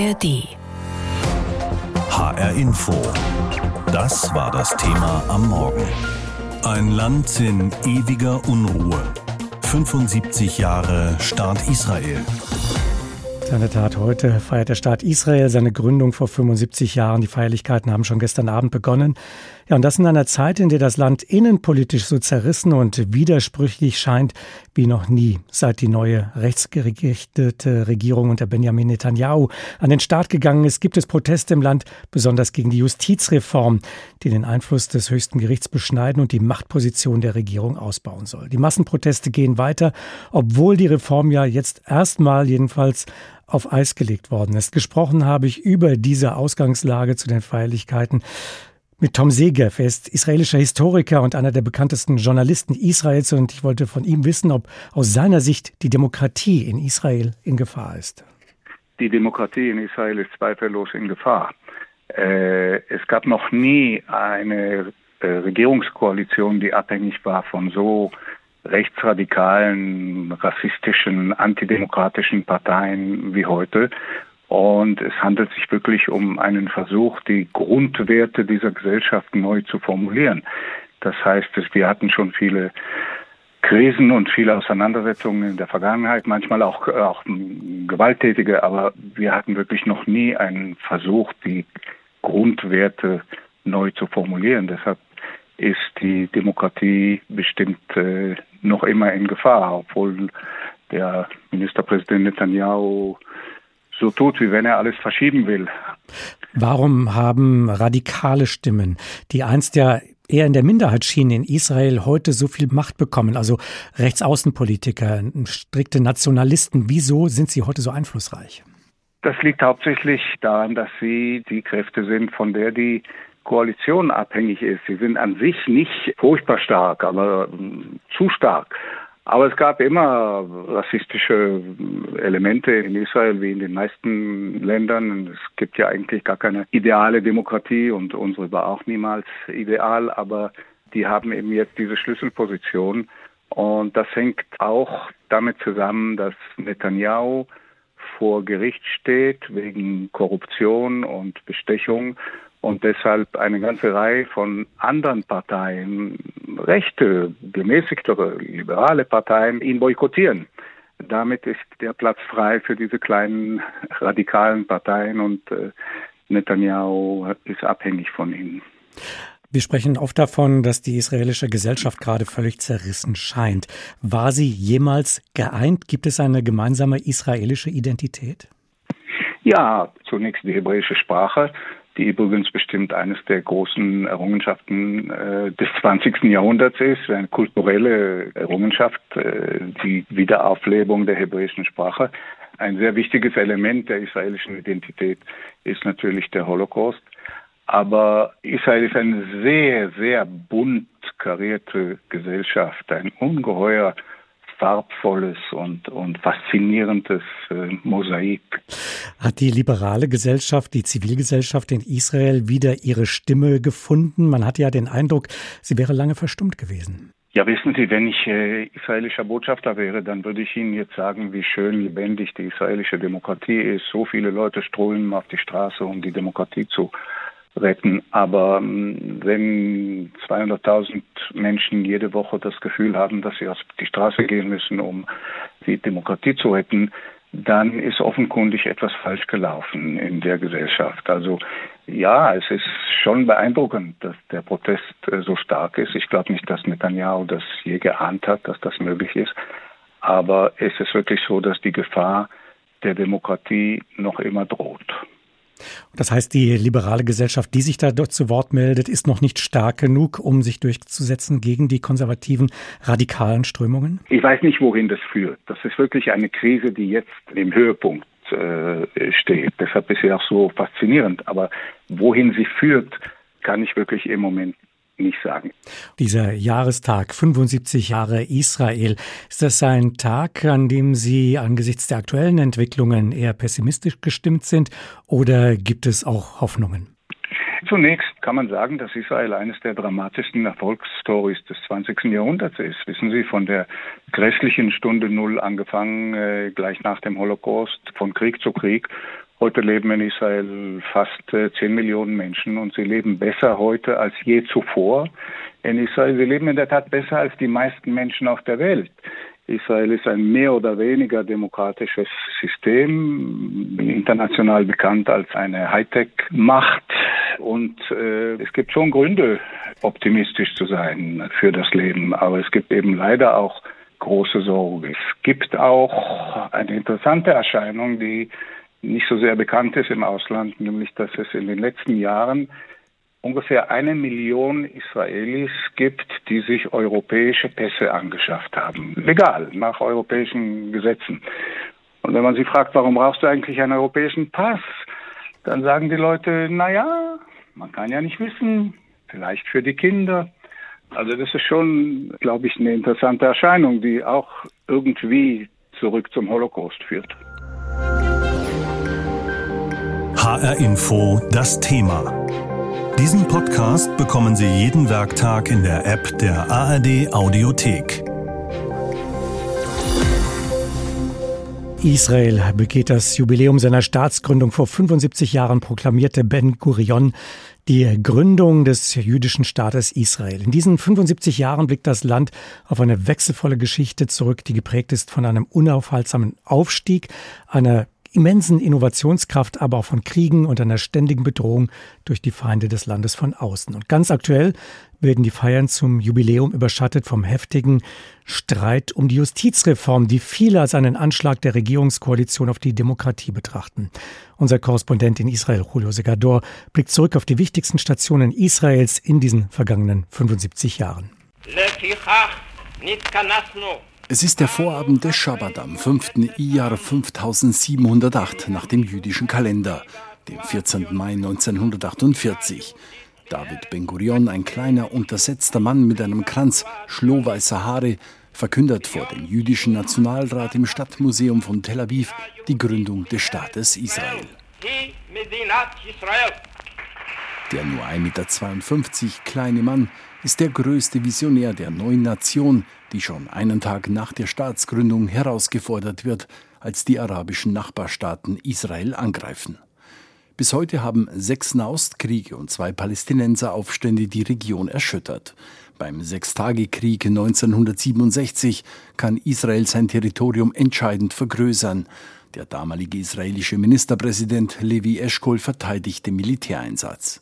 ARD. HR Info. Das war das Thema am Morgen. Ein Land in ewiger Unruhe. 75 Jahre Staat Israel. In der Tat, heute feiert der Staat Israel seine Gründung vor 75 Jahren. Die Feierlichkeiten haben schon gestern Abend begonnen. Ja, und das in einer Zeit, in der das Land innenpolitisch so zerrissen und widersprüchlich scheint wie noch nie, seit die neue rechtsgerichtete Regierung unter Benjamin Netanyahu an den Start gegangen ist, gibt es Proteste im Land, besonders gegen die Justizreform, die den Einfluss des höchsten Gerichts beschneiden und die Machtposition der Regierung ausbauen soll. Die Massenproteste gehen weiter, obwohl die Reform ja jetzt erstmal jedenfalls auf Eis gelegt worden ist. Gesprochen habe ich über diese Ausgangslage zu den Feierlichkeiten mit Tom Segev. Er ist israelischer Historiker und einer der bekanntesten Journalisten Israels und ich wollte von ihm wissen, ob aus seiner Sicht die Demokratie in Israel in Gefahr ist. Die Demokratie in Israel ist zweifellos in Gefahr. Äh, es gab noch nie eine äh, Regierungskoalition, die abhängig war von so rechtsradikalen, rassistischen, antidemokratischen Parteien wie heute. Und es handelt sich wirklich um einen Versuch, die Grundwerte dieser Gesellschaft neu zu formulieren. Das heißt, wir hatten schon viele Krisen und viele Auseinandersetzungen in der Vergangenheit, manchmal auch, auch gewalttätige, aber wir hatten wirklich noch nie einen Versuch, die Grundwerte neu zu formulieren. Deshalb ist die Demokratie bestimmt äh, noch immer in Gefahr, obwohl der Ministerpräsident Netanyahu so tut, wie wenn er alles verschieben will. Warum haben radikale Stimmen, die einst ja eher in der Minderheit schienen in Israel, heute so viel Macht bekommen? Also Rechtsaußenpolitiker, strikte Nationalisten, wieso sind sie heute so einflussreich? Das liegt hauptsächlich daran, dass sie die Kräfte sind, von der die Koalition abhängig ist. Sie sind an sich nicht furchtbar stark, aber hm, zu stark. Aber es gab immer rassistische Elemente in Israel wie in den meisten Ländern. Es gibt ja eigentlich gar keine ideale Demokratie und unsere war auch niemals ideal, aber die haben eben jetzt diese Schlüsselposition. Und das hängt auch damit zusammen, dass Netanyahu vor Gericht steht wegen Korruption und Bestechung und deshalb eine ganze Reihe von anderen Parteien, rechte, gemäßigtere, liberale Parteien, ihn boykottieren. Damit ist der Platz frei für diese kleinen radikalen Parteien und äh, Netanyahu ist abhängig von ihnen. Wir sprechen oft davon, dass die israelische Gesellschaft gerade völlig zerrissen scheint. War sie jemals geeint? Gibt es eine gemeinsame israelische Identität? Ja, zunächst die hebräische Sprache die übrigens bestimmt eines der großen Errungenschaften äh, des 20. Jahrhunderts ist, eine kulturelle Errungenschaft, äh, die Wiederauflebung der hebräischen Sprache. Ein sehr wichtiges Element der israelischen Identität ist natürlich der Holocaust. Aber Israel ist eine sehr, sehr bunt karierte Gesellschaft, ein ungeheuer farbvolles und, und faszinierendes äh, Mosaik. Hat die liberale Gesellschaft, die Zivilgesellschaft in Israel wieder ihre Stimme gefunden? Man hat ja den Eindruck, sie wäre lange verstummt gewesen. Ja, wissen Sie, wenn ich äh, israelischer Botschafter wäre, dann würde ich Ihnen jetzt sagen, wie schön lebendig die israelische Demokratie ist. So viele Leute strömen auf die Straße, um die Demokratie zu retten. Aber ähm, wenn 200.000 Menschen jede Woche das Gefühl haben, dass sie auf die Straße gehen müssen, um die Demokratie zu retten, dann ist offenkundig etwas falsch gelaufen in der Gesellschaft. Also ja, es ist schon beeindruckend, dass der Protest äh, so stark ist. Ich glaube nicht, dass Netanyahu das je geahnt hat, dass das möglich ist. Aber es ist wirklich so, dass die Gefahr der Demokratie noch immer droht. Das heißt, die liberale Gesellschaft, die sich da zu Wort meldet, ist noch nicht stark genug, um sich durchzusetzen gegen die konservativen, radikalen Strömungen? Ich weiß nicht, wohin das führt. Das ist wirklich eine Krise, die jetzt im Höhepunkt äh, steht. Deshalb ist sie auch so faszinierend. Aber wohin sie führt, kann ich wirklich im Moment nicht sagen. Dieser Jahrestag, 75 Jahre Israel, ist das ein Tag, an dem Sie angesichts der aktuellen Entwicklungen eher pessimistisch gestimmt sind oder gibt es auch Hoffnungen? Zunächst kann man sagen, dass Israel eines der dramatischsten Erfolgsstories des 20. Jahrhunderts ist. Wissen Sie, von der grässlichen Stunde Null angefangen, äh, gleich nach dem Holocaust, von Krieg zu Krieg Heute leben in Israel fast 10 äh, Millionen Menschen und sie leben besser heute als je zuvor in Israel. Sie leben in der Tat besser als die meisten Menschen auf der Welt. Israel ist ein mehr oder weniger demokratisches System, international bekannt als eine Hightech-Macht. Und äh, es gibt schon Gründe, optimistisch zu sein für das Leben. Aber es gibt eben leider auch große Sorge. Es gibt auch eine interessante Erscheinung, die nicht so sehr bekannt ist im Ausland, nämlich dass es in den letzten Jahren ungefähr eine Million Israelis gibt, die sich europäische Pässe angeschafft haben. Legal, nach europäischen Gesetzen. Und wenn man sie fragt, warum brauchst du eigentlich einen europäischen Pass, dann sagen die Leute, na ja, man kann ja nicht wissen, vielleicht für die Kinder. Also das ist schon, glaube ich, eine interessante Erscheinung, die auch irgendwie zurück zum Holocaust führt. HR Info, das Thema. Diesen Podcast bekommen Sie jeden Werktag in der App der ARD Audiothek. Israel begeht das Jubiläum seiner Staatsgründung. Vor 75 Jahren proklamierte Ben Gurion die Gründung des jüdischen Staates Israel. In diesen 75 Jahren blickt das Land auf eine wechselvolle Geschichte zurück, die geprägt ist von einem unaufhaltsamen Aufstieg, einer immensen Innovationskraft, aber auch von Kriegen und einer ständigen Bedrohung durch die Feinde des Landes von außen. Und ganz aktuell werden die Feiern zum Jubiläum überschattet vom heftigen Streit um die Justizreform, die viele als einen Anschlag der Regierungskoalition auf die Demokratie betrachten. Unser Korrespondent in Israel, Julio Segador, blickt zurück auf die wichtigsten Stationen Israels in diesen vergangenen 75 Jahren. Es ist der Vorabend des Schabbat am 5. Iyar 5708 nach dem jüdischen Kalender, dem 14. Mai 1948. David Ben-Gurion, ein kleiner, untersetzter Mann mit einem Kranz schlohweißer Haare, verkündet vor dem jüdischen Nationalrat im Stadtmuseum von Tel Aviv die Gründung des Staates Israel. Der nur 1,52 Meter kleine Mann ist der größte Visionär der neuen Nation, die schon einen Tag nach der Staatsgründung herausgefordert wird, als die arabischen Nachbarstaaten Israel angreifen. Bis heute haben sechs Nahostkriege und zwei Palästinenseraufstände die Region erschüttert. Beim Sechstagekrieg 1967 kann Israel sein Territorium entscheidend vergrößern. Der damalige israelische Ministerpräsident Levi Eshkol verteidigt den Militäreinsatz.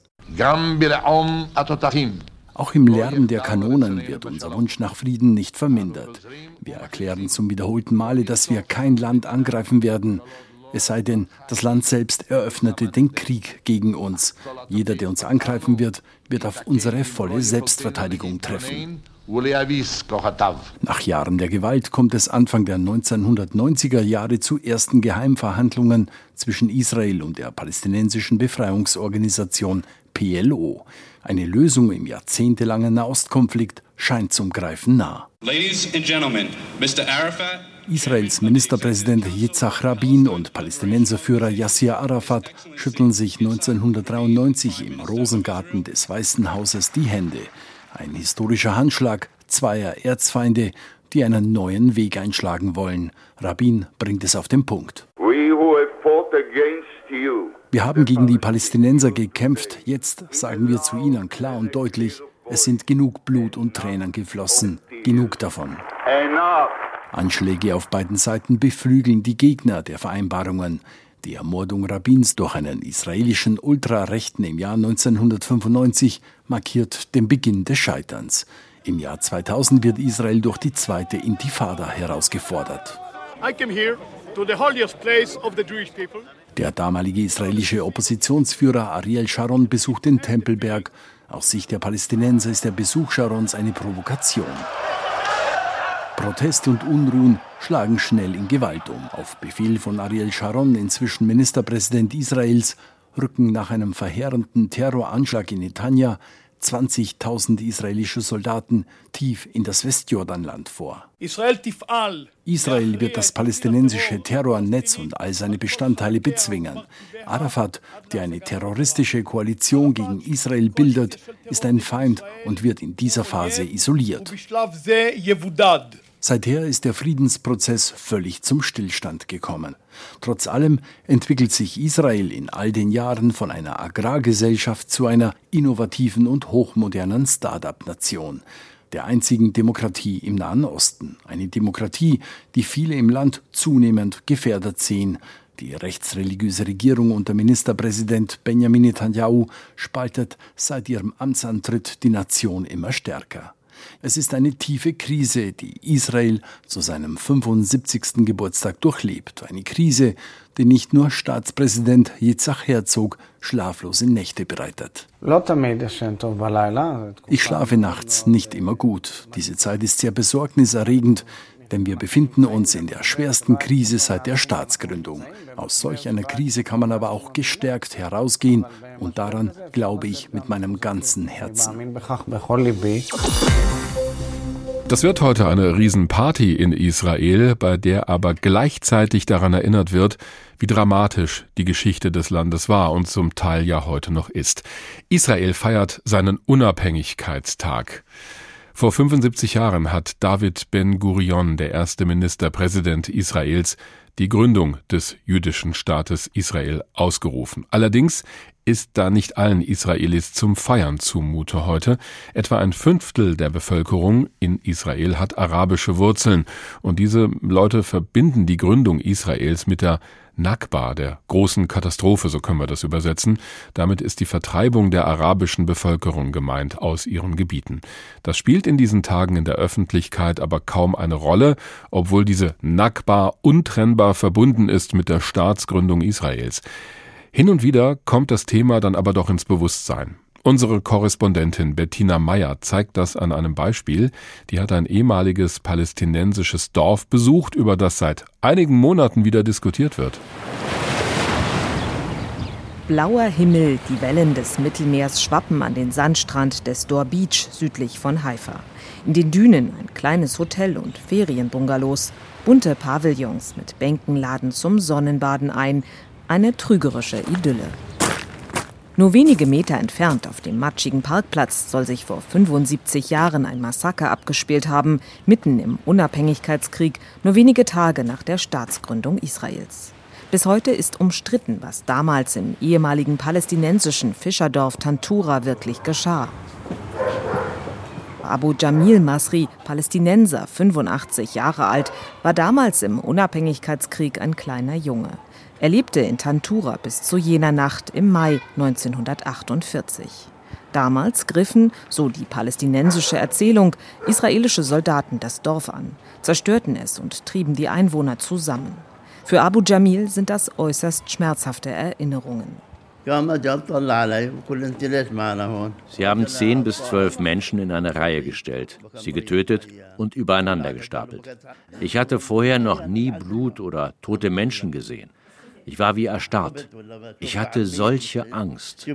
Auch im Lärm der Kanonen wird unser Wunsch nach Frieden nicht vermindert. Wir erklären zum wiederholten Male, dass wir kein Land angreifen werden. Es sei denn, das Land selbst eröffnete den Krieg gegen uns. Jeder, der uns angreifen wird, wird auf unsere volle Selbstverteidigung treffen. Nach Jahren der Gewalt kommt es Anfang der 1990er Jahre zu ersten Geheimverhandlungen zwischen Israel und der palästinensischen Befreiungsorganisation PLO. Eine Lösung im jahrzehntelangen Nahostkonflikt scheint zum Greifen nah. Israels Ministerpräsident Yitzhak Rabin und Palästinenserführer Yasser Arafat schütteln sich 1993 im Rosengarten des Weißen Hauses die Hände. Ein historischer Handschlag zweier Erzfeinde, die einen neuen Weg einschlagen wollen. Rabin bringt es auf den Punkt. We who have fought against you wir haben gegen die Palästinenser gekämpft. Jetzt sagen wir zu ihnen klar und deutlich, es sind genug Blut und Tränen geflossen. Genug davon. Anschläge auf beiden Seiten beflügeln die Gegner der Vereinbarungen. Die Ermordung Rabins durch einen israelischen Ultrarechten im Jahr 1995 markiert den Beginn des Scheiterns. Im Jahr 2000 wird Israel durch die zweite Intifada herausgefordert. I came here to the holiest place of the Jewish people. Der damalige israelische Oppositionsführer Ariel Sharon besucht den Tempelberg. Aus Sicht der Palästinenser ist der Besuch Sharons eine Provokation. Proteste und Unruhen schlagen schnell in Gewalt um. Auf Befehl von Ariel Sharon, inzwischen Ministerpräsident Israels, rücken nach einem verheerenden Terroranschlag in Netanya 20.000 israelische Soldaten tief in das Westjordanland vor. Israel wird das palästinensische Terrornetz und all seine Bestandteile bezwingen. Arafat, der eine terroristische Koalition gegen Israel bildet, ist ein Feind und wird in dieser Phase isoliert. Seither ist der Friedensprozess völlig zum Stillstand gekommen. Trotz allem entwickelt sich Israel in all den Jahren von einer Agrargesellschaft zu einer innovativen und hochmodernen Start-up-Nation, der einzigen Demokratie im Nahen Osten. Eine Demokratie, die viele im Land zunehmend gefährdet sehen. Die rechtsreligiöse Regierung unter Ministerpräsident Benjamin Netanyahu spaltet seit ihrem Amtsantritt die Nation immer stärker. Es ist eine tiefe Krise, die Israel zu seinem 75. Geburtstag durchlebt. Eine Krise, die nicht nur Staatspräsident Yitzhak Herzog schlaflose Nächte bereitet. Ich schlafe nachts nicht immer gut. Diese Zeit ist sehr besorgniserregend denn wir befinden uns in der schwersten Krise seit der Staatsgründung. Aus solch einer Krise kann man aber auch gestärkt herausgehen und daran glaube ich mit meinem ganzen Herzen. Das wird heute eine Riesenparty in Israel, bei der aber gleichzeitig daran erinnert wird, wie dramatisch die Geschichte des Landes war und zum Teil ja heute noch ist. Israel feiert seinen Unabhängigkeitstag. Vor 75 Jahren hat David Ben-Gurion, der erste Ministerpräsident Israels, die Gründung des jüdischen Staates Israel ausgerufen. Allerdings ist da nicht allen Israelis zum Feiern zumute heute. Etwa ein Fünftel der Bevölkerung in Israel hat arabische Wurzeln und diese Leute verbinden die Gründung Israels mit der Nakba, der großen Katastrophe, so können wir das übersetzen. Damit ist die Vertreibung der arabischen Bevölkerung gemeint aus ihren Gebieten. Das spielt in diesen Tagen in der Öffentlichkeit aber kaum eine Rolle, obwohl diese Nakba untrennbar verbunden ist mit der Staatsgründung Israels. Hin und wieder kommt das Thema dann aber doch ins Bewusstsein. Unsere Korrespondentin Bettina Meyer zeigt das an einem Beispiel. Die hat ein ehemaliges palästinensisches Dorf besucht, über das seit einigen Monaten wieder diskutiert wird. Blauer Himmel, die Wellen des Mittelmeers schwappen an den Sandstrand des Dor Beach südlich von Haifa. In den Dünen ein kleines Hotel und Ferienbungalows. Bunte Pavillons mit Bänken laden zum Sonnenbaden ein. Eine trügerische Idylle. Nur wenige Meter entfernt auf dem matschigen Parkplatz soll sich vor 75 Jahren ein Massaker abgespielt haben, mitten im Unabhängigkeitskrieg, nur wenige Tage nach der Staatsgründung Israels. Bis heute ist umstritten, was damals im ehemaligen palästinensischen Fischerdorf Tantura wirklich geschah. Abu Jamil Masri, Palästinenser, 85 Jahre alt, war damals im Unabhängigkeitskrieg ein kleiner Junge. Er lebte in Tantura bis zu jener Nacht im Mai 1948. Damals griffen, so die palästinensische Erzählung, israelische Soldaten das Dorf an, zerstörten es und trieben die Einwohner zusammen. Für Abu Jamil sind das äußerst schmerzhafte Erinnerungen. Sie haben zehn bis zwölf Menschen in eine Reihe gestellt, sie getötet und übereinander gestapelt. Ich hatte vorher noch nie Blut oder tote Menschen gesehen. Ich war wie erstarrt. Ich hatte solche Angst.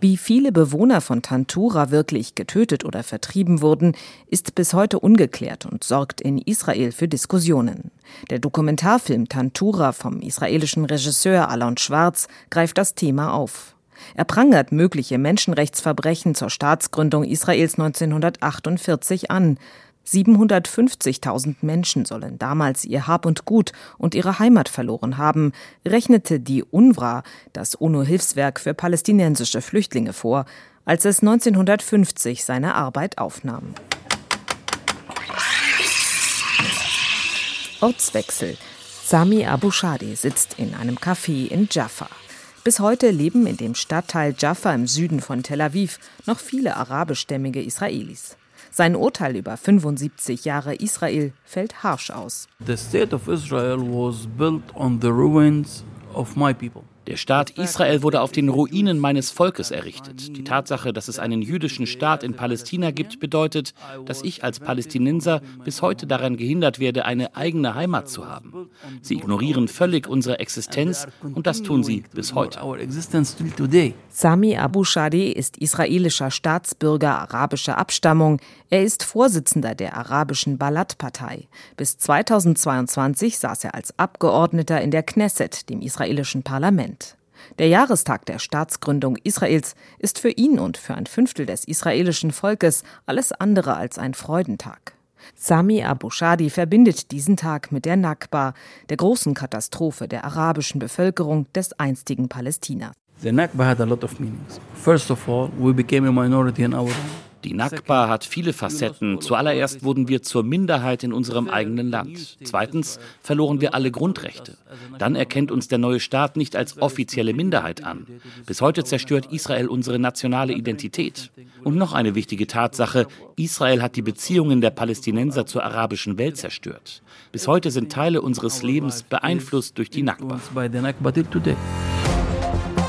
Wie viele Bewohner von Tantura wirklich getötet oder vertrieben wurden, ist bis heute ungeklärt und sorgt in Israel für Diskussionen. Der Dokumentarfilm Tantura vom israelischen Regisseur Alon Schwarz greift das Thema auf. Er prangert mögliche Menschenrechtsverbrechen zur Staatsgründung Israels 1948 an, 750.000 Menschen sollen damals ihr Hab und Gut und ihre Heimat verloren haben, rechnete die UNRWA, das UNO-Hilfswerk für palästinensische Flüchtlinge, vor, als es 1950 seine Arbeit aufnahm. Ortswechsel. Sami Abu Shadi sitzt in einem Café in Jaffa. Bis heute leben in dem Stadtteil Jaffa im Süden von Tel Aviv noch viele arabischstämmige Israelis. Sein Urteil über 75 Jahre Israel fällt harsch aus. The state of Israel was built on the ruins of my people. Der Staat Israel wurde auf den Ruinen meines Volkes errichtet. Die Tatsache, dass es einen jüdischen Staat in Palästina gibt, bedeutet, dass ich als Palästinenser bis heute daran gehindert werde, eine eigene Heimat zu haben. Sie ignorieren völlig unsere Existenz und das tun sie bis heute. Sami Abu Shadi ist israelischer Staatsbürger arabischer Abstammung. Er ist Vorsitzender der arabischen Balad-Partei. Bis 2022 saß er als Abgeordneter in der Knesset, dem israelischen Parlament. Der Jahrestag der Staatsgründung Israels ist für ihn und für ein Fünftel des israelischen Volkes alles andere als ein Freudentag. Sami Abu Shadi verbindet diesen Tag mit der Nakba, der großen Katastrophe der arabischen Bevölkerung des einstigen Palästina. The Nakba had a lot of meanings. First of all, we became a minority in our die Nakba hat viele Facetten. Zuallererst wurden wir zur Minderheit in unserem eigenen Land. Zweitens verloren wir alle Grundrechte. Dann erkennt uns der neue Staat nicht als offizielle Minderheit an. Bis heute zerstört Israel unsere nationale Identität. Und noch eine wichtige Tatsache, Israel hat die Beziehungen der Palästinenser zur arabischen Welt zerstört. Bis heute sind Teile unseres Lebens beeinflusst durch die Nakba.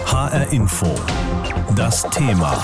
HR Info. Das Thema.